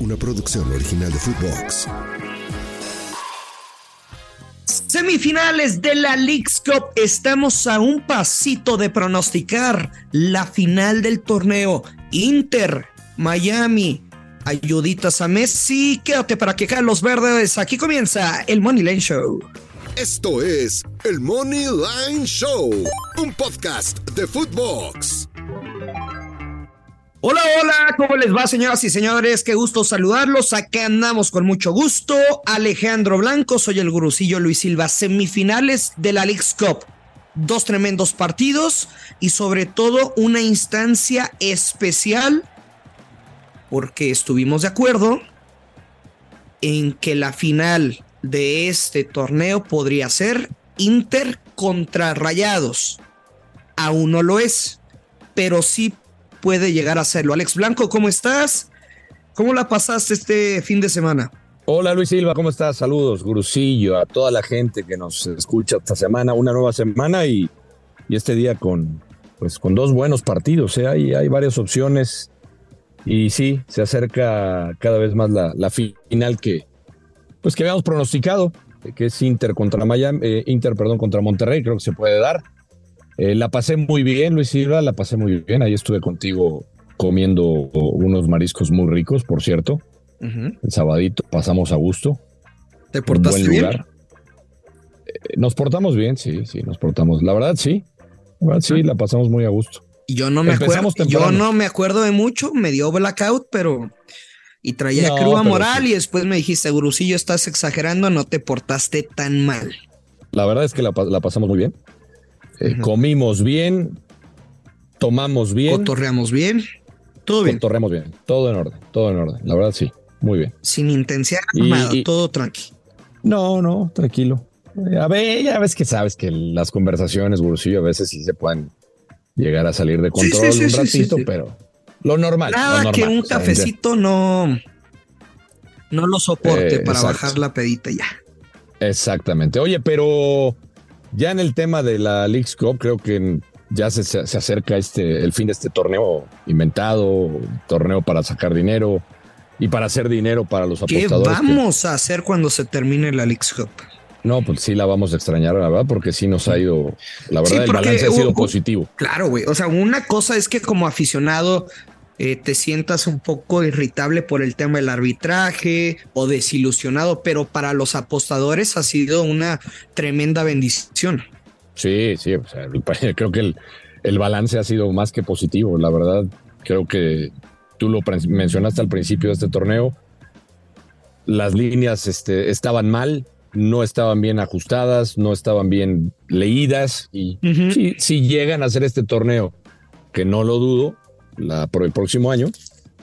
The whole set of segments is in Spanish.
una producción original de Footbox. Semifinales de la League's Cup. Estamos a un pasito de pronosticar la final del torneo. Inter, Miami, ayuditas a Messi. Quédate para que los verdes. Aquí comienza el Money Line Show. Esto es el Money Line Show, un podcast de Footbox. Hola, hola, ¿cómo les va, señoras y señores? Qué gusto saludarlos. Acá andamos con mucho gusto. Alejandro Blanco, soy el gurucillo Luis Silva. Semifinales de la League's Cup. Dos tremendos partidos y sobre todo una instancia especial porque estuvimos de acuerdo en que la final de este torneo podría ser Inter contra Rayados. Aún no lo es, pero sí puede llegar a hacerlo. Alex Blanco, ¿cómo estás? ¿Cómo la pasaste este fin de semana? Hola Luis Silva, ¿cómo estás? Saludos, Gurusillo, a toda la gente que nos escucha esta semana, una nueva semana y, este día con, pues, con dos buenos partidos. ¿eh? Hay, hay varias opciones y sí, se acerca cada vez más la, la final que, pues, que habíamos pronosticado, que es Inter contra Miami, eh, Inter, perdón, contra Monterrey, creo que se puede dar. Eh, la pasé muy bien, Luis Silva, la pasé muy bien. Ahí estuve contigo comiendo unos mariscos muy ricos, por cierto. El sabadito pasamos a gusto. ¿Te portaste bien? Eh, nos portamos bien, sí, sí, nos portamos. La verdad, sí. La verdad, sí, la pasamos muy a gusto. Yo no me acuerdo. Yo no me acuerdo de mucho, me dio blackout, pero y traía no, moral y después me dijiste, Gurusillo, estás exagerando, no te portaste tan mal. La verdad es que la, la pasamos muy bien. Eh, comimos bien, tomamos bien. Cotorreamos bien. Todo bien. Cotorreamos bien. Todo en orden, todo en orden. La verdad, sí. Muy bien. Sin intensidad todo tranqui. No, no, tranquilo. A ver, ya ves que sabes que las conversaciones, Gurusillo, a veces sí se pueden llegar a salir de control un ratito, pero lo normal. Nada que un cafecito no, no lo soporte eh, para bajar la pedita ya. Exactamente. Oye, pero ya en el tema de la League's Cup, creo que ya se, se, acerca este, el fin de este torneo inventado, torneo para sacar dinero y para hacer dinero para los apostadores. ¿Qué vamos a hacer cuando se termine la League's Cup? No, pues sí la vamos a extrañar, la verdad, porque sí nos ha ido, la verdad, el balance ha sido positivo. Claro, güey. O sea, una cosa es que como aficionado eh, te sientas un poco irritable por el tema del arbitraje o desilusionado, pero para los apostadores ha sido una tremenda bendición. Sí, sí, o sea, creo que el, el balance ha sido más que positivo, la verdad. Creo que tú lo mencionaste al principio de este torneo. Las líneas este, estaban mal, no estaban bien ajustadas, no estaban bien leídas y si, si llegan a hacer este torneo, que no lo dudo, la, por el próximo año,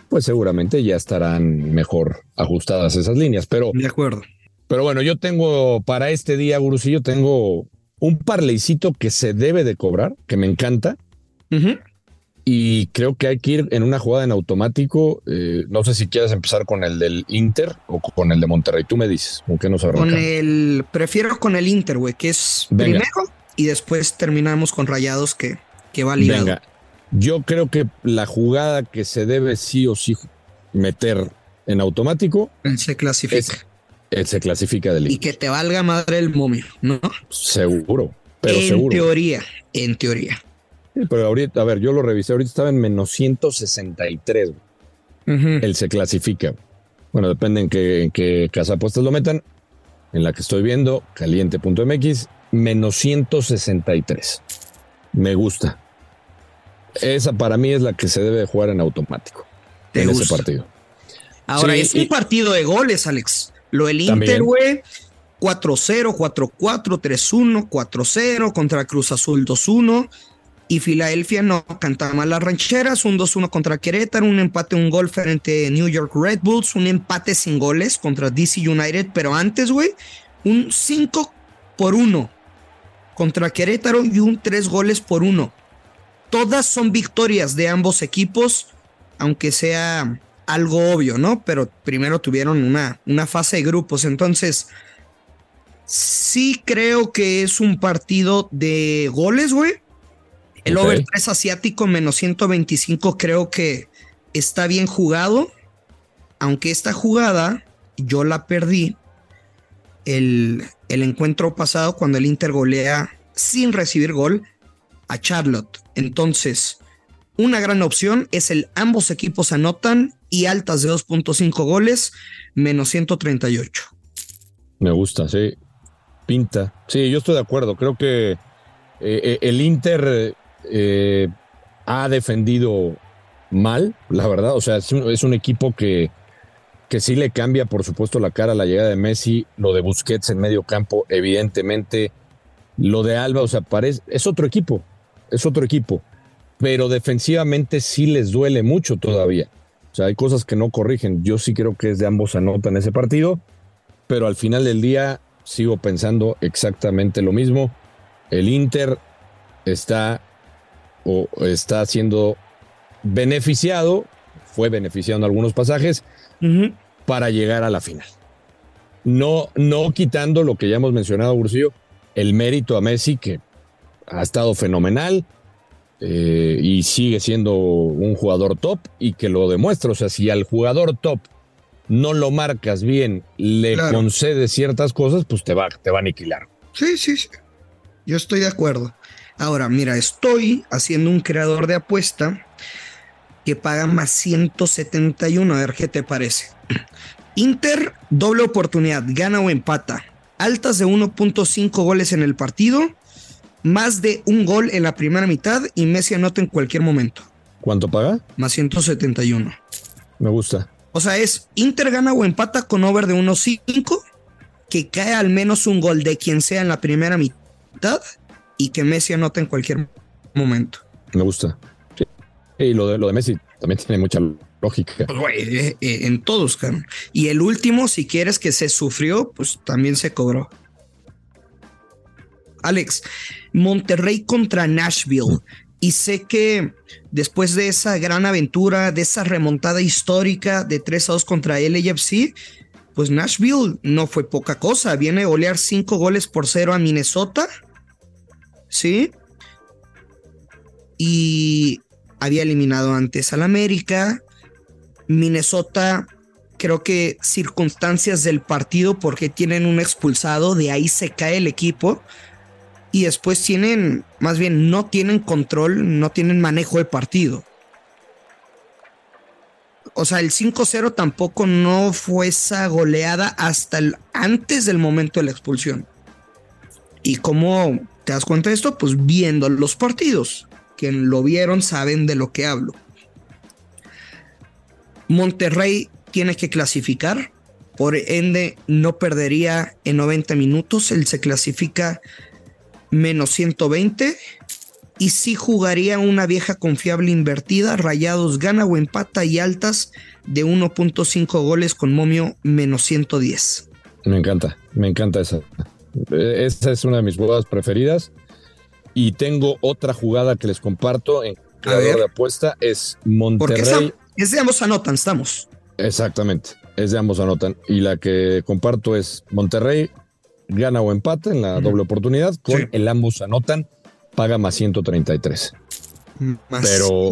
pues seguramente ya estarán mejor ajustadas esas líneas. Pero, de acuerdo. Pero bueno, yo tengo para este día, Gurusillo, tengo un parleycito que se debe de cobrar, que me encanta. Y creo que hay que ir en una jugada en automático. Eh, no sé si quieres empezar con el del Inter o con el de Monterrey. Tú me dices, ¿con qué nos Con el, prefiero con el Inter, güey, que es primero y después terminamos con Rayados que, que va ligado. Venga, yo creo que la jugada que se debe sí o sí meter en automático. Él se clasifica. él se clasifica del Y que te valga madre el momio, ¿no? Seguro, pero en seguro. En teoría, en teoría. pero ahorita, a ver, yo lo revisé, ahorita estaba en menos 163. Él se clasifica. Bueno, depende en qué, en qué casa apuestas lo metan. En la que estoy viendo, caliente.mx, menos 163. Me gusta. Esa para mí es la que se debe jugar en automático en ese partido. Ahora, es un partido de goles, Alex. Lo del Inter, güey. 4-0, 4-4, 3-1, 4-0 contra Cruz Azul 2-1. Y Filadelfia no cantaba mal las rancheras, un 2-1 contra Querétaro, un empate, un gol frente a New York Red Bulls, un empate sin goles contra DC United, pero antes, güey, un 5 por 1 contra Querétaro y un 3 goles por 1 todas son victorias de ambos equipos, aunque sea algo obvio, ¿no? Pero primero tuvieron una, una fase de grupos, entonces sí creo que es un partido de goles, güey. El over 3 asiático menos 125 creo que está bien jugado. aunque esta jugada yo la perdí el, el encuentro pasado cuando el Inter golea sin recibir gol a Charlotte. Entonces, una gran opción es el ambos equipos anotan y altas de 2.5 goles, menos 138. Me gusta, sí. Pinta. Sí, yo estoy de acuerdo. Creo que eh, eh, el Inter eh, ha defendido mal, la verdad. O sea, es un, equipo que, que sí le cambia, por supuesto, la cara a la llegada de Messi. Lo de Busquets en medio campo, evidentemente. Lo de Alba, o sea, parece, es otro equipo. Es otro equipo pero defensivamente sí les duele mucho todavía. O sea, hay cosas que no corrigen. Yo sí creo que es de ambos anotan ese partido, pero al final del día sigo pensando exactamente lo mismo. El Inter está o está siendo beneficiado, fue beneficiado en algunos pasajes para llegar a la final. No, no quitando lo que ya hemos mencionado, Bursillo, el mérito a Messi, que ha estado fenomenal, eh, y sigue siendo un jugador top y que lo demuestra. O sea, si al jugador top no lo marcas bien, le concedes ciertas cosas, pues te va, te va a aniquilar. Sí, sí, sí. Yo estoy de acuerdo. Ahora, mira, estoy haciendo un creador de apuesta que paga más 171. A ver qué te parece. Inter, doble oportunidad, gana o empata. Altas de 1.5 goles en el partido más de un gol en la primera mitad y Messi anota en cualquier momento. ¿Cuánto paga? Más 171. Me gusta. O sea, es Inter gana o empata con over de 1.5, que cae al menos un gol de quien sea en la primera mitad y que Messi anota en cualquier momento. Me gusta. Y lo de, lo de Messi también tiene mucha lógica. Pues, eh, eh, en todos, Y el último, si quieres que se sufrió, pues también se cobró. Alex, Monterrey contra Nashville. Y sé que después de esa gran aventura, de esa remontada histórica de 3 a 2 contra LAFC, pues Nashville no fue poca cosa. Viene a golear 5 goles por 0 a Minnesota. ¿Sí? Y había eliminado antes al América. Minnesota, creo que circunstancias del partido, porque tienen un expulsado, de ahí se cae el equipo y después tienen, más bien, no tienen control, no tienen manejo de partido. O sea, el 5-0 tampoco no fue esa goleada hasta el, antes del momento de la expulsión. ¿Y cómo te das cuenta de esto? Pues viendo los partidos. Quien lo vieron saben de lo que hablo. Monterrey tiene que clasificar, por ende no perdería en 90 minutos. Él se clasifica menos 120. Y si jugaría una vieja confiable invertida, rayados gana o empata y altas de 1.5 goles con momio menos 110. Me encanta, me encanta esa. Esa es una de mis jugadas preferidas. Y tengo otra jugada que les comparto en creador de apuesta, es Monterrey. es de ambos anotan, estamos. Exactamente, es de ambos anotan. Y la que comparto es Monterrey gana o empata en la doble oportunidad, con el ambos anotan, paga más 133. Más Pero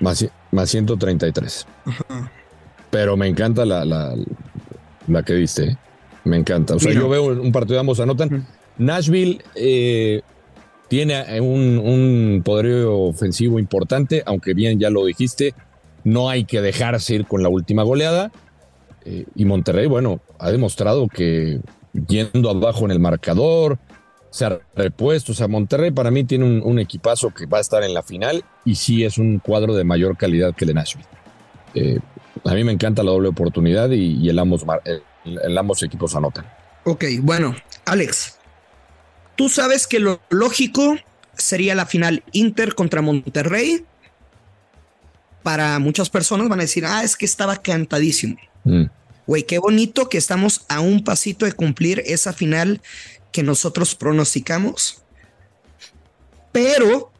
más, más 133. Pero me encanta la, la, la que diste. ¿eh? Me encanta. O sea, yo veo un partido de ambos anotan. Nashville eh, tiene un, un poderío ofensivo importante, aunque bien ya lo dijiste, no hay que dejarse ir con la última goleada. Eh, y Monterrey, bueno, ha demostrado que yendo abajo en el marcador, se ha repuesto. O sea, Monterrey para mí tiene un, equipazo que va a estar en la final y sí es un cuadro de mayor calidad que el de Nashville. Eh, a mí me encanta la doble oportunidad y, el, ambos, el, ambos equipos anotan. Ok, bueno, Alex, tú sabes que lo lógico sería la final Inter contra Monterrey. Para muchas personas van a decir, ah, es que estaba cantadísimo. Mm. Güey, qué bonito que estamos a un pasito de cumplir esa final que nosotros pronosticamos. Pero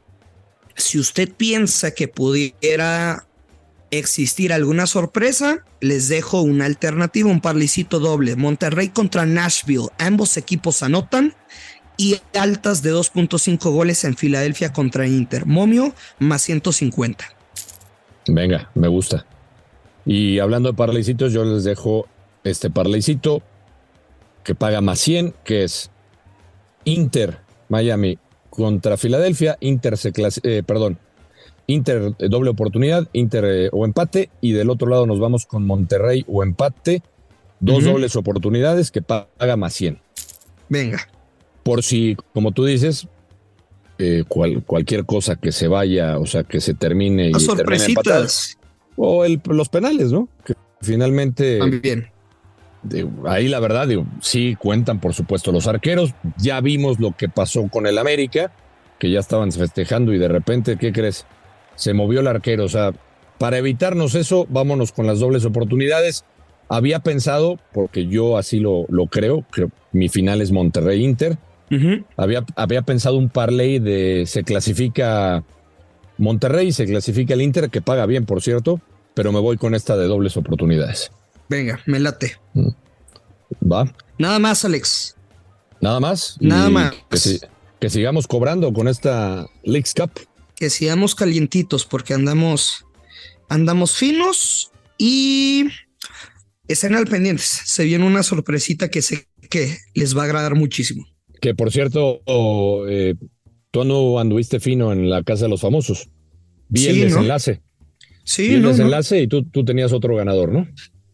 si usted piensa que pudiera existir alguna sorpresa, les dejo una alternativa, un parlicito doble. Monterrey contra Nashville. Ambos equipos anotan y altas de 2.5 goles en Filadelfia contra Inter. Momio más 150. Venga, me gusta. Y hablando de parlaycitos, yo les dejo este parlaycito que paga más 100, que es Inter Miami contra Filadelfia, Inter se eh, perdón, Inter eh, doble oportunidad, Inter eh, o empate, y del otro lado nos vamos con Monterrey o empate, dos dobles oportunidades que paga más 100. Venga. Por si, como tú dices, cualquier cosa que se vaya, o sea, que se termine. y sorpresitas. O los penales, ¿no? Que finalmente. También ahí la verdad, digo, sí cuentan por supuesto los arqueros. Ya vimos lo que pasó con el América, que ya estaban festejando y de repente, ¿qué crees? Se movió el arquero. O sea, para evitarnos eso, vámonos con las dobles oportunidades. Había pensado, porque yo así lo, lo creo, que mi final es Monterrey Inter. había, había pensado un parlay de se clasifica Monterrey, se clasifica el Inter, que paga bien, por cierto, pero me voy con esta de dobles oportunidades. Venga, me late. Mm. Va. Nada más, Alex. Nada más. Nada más. Que, sigamos cobrando con esta Leagues Cup. Que sigamos calientitos porque andamos, andamos finos y estén al pendientes. Se viene una sorpresita que sé que les va a agradar muchísimo. Que por cierto, eh, tú no anduviste fino en la casa de los famosos. Vi el desenlace. Sí, Vi el desenlace y tú, tú tenías otro ganador, ¿no?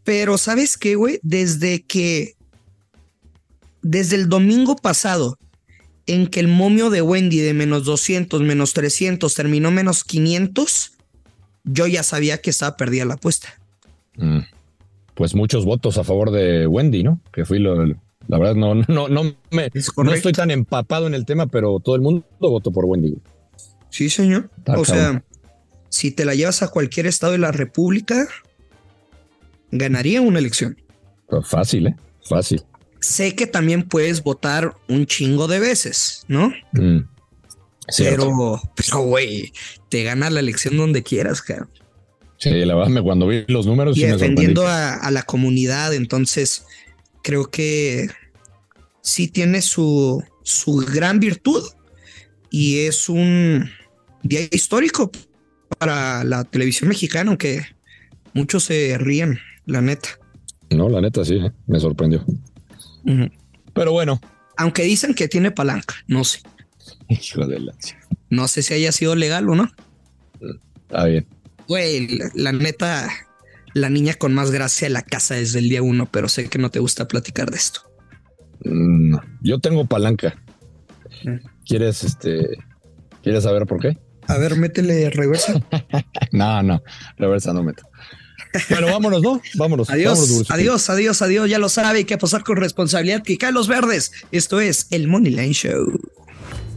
Pero ¿sabes qué, güey? Desde que, desde el domingo pasado, en que el momio de Wendy de menos 200, menos 300 terminó menos 500, yo ya sabía que estaba perdida la apuesta. Mm. Pues muchos votos a favor de Wendy, ¿no? Que fui lo, la verdad no, no, no me, no estoy tan empapado en el tema, pero todo el mundo votó por Wendy. Sí, señor. o sea, si te la llevas a cualquier estado de la República, ganaría una elección. Fácil, ¿eh? Fácil. Sé que también puedes votar un chingo de veces, ¿no? Mm, pero, pero, güey, te gana la elección donde quieras, cara. Sí, la verdad, cuando vi los números. Y defendiendo a, la comunidad, entonces creo que sí tiene su, su gran virtud y es un día histórico para la televisión mexicana, aunque muchos se ríen la neta. No, la neta sí, ¿eh? me sorprendió. Pero bueno. Aunque dicen que tiene palanca, no sé. Hijo de la... No sé si haya sido legal o no. Está bien. Güey, la, neta, la niña con más gracia de la casa desde el día uno, pero sé que no te gusta platicar de esto. Mm, yo tengo palanca. ¿Quieres, este, quieres saber por qué? A ver, métele reversa. no, no, reversa no meto. Bueno, vámonos, ¿no? Vámonos. Adiós, adiós, adiós, adiós. Ya lo sabe, hay que pasar con responsabilidad que cae los verdes. Esto es el Money Line Show.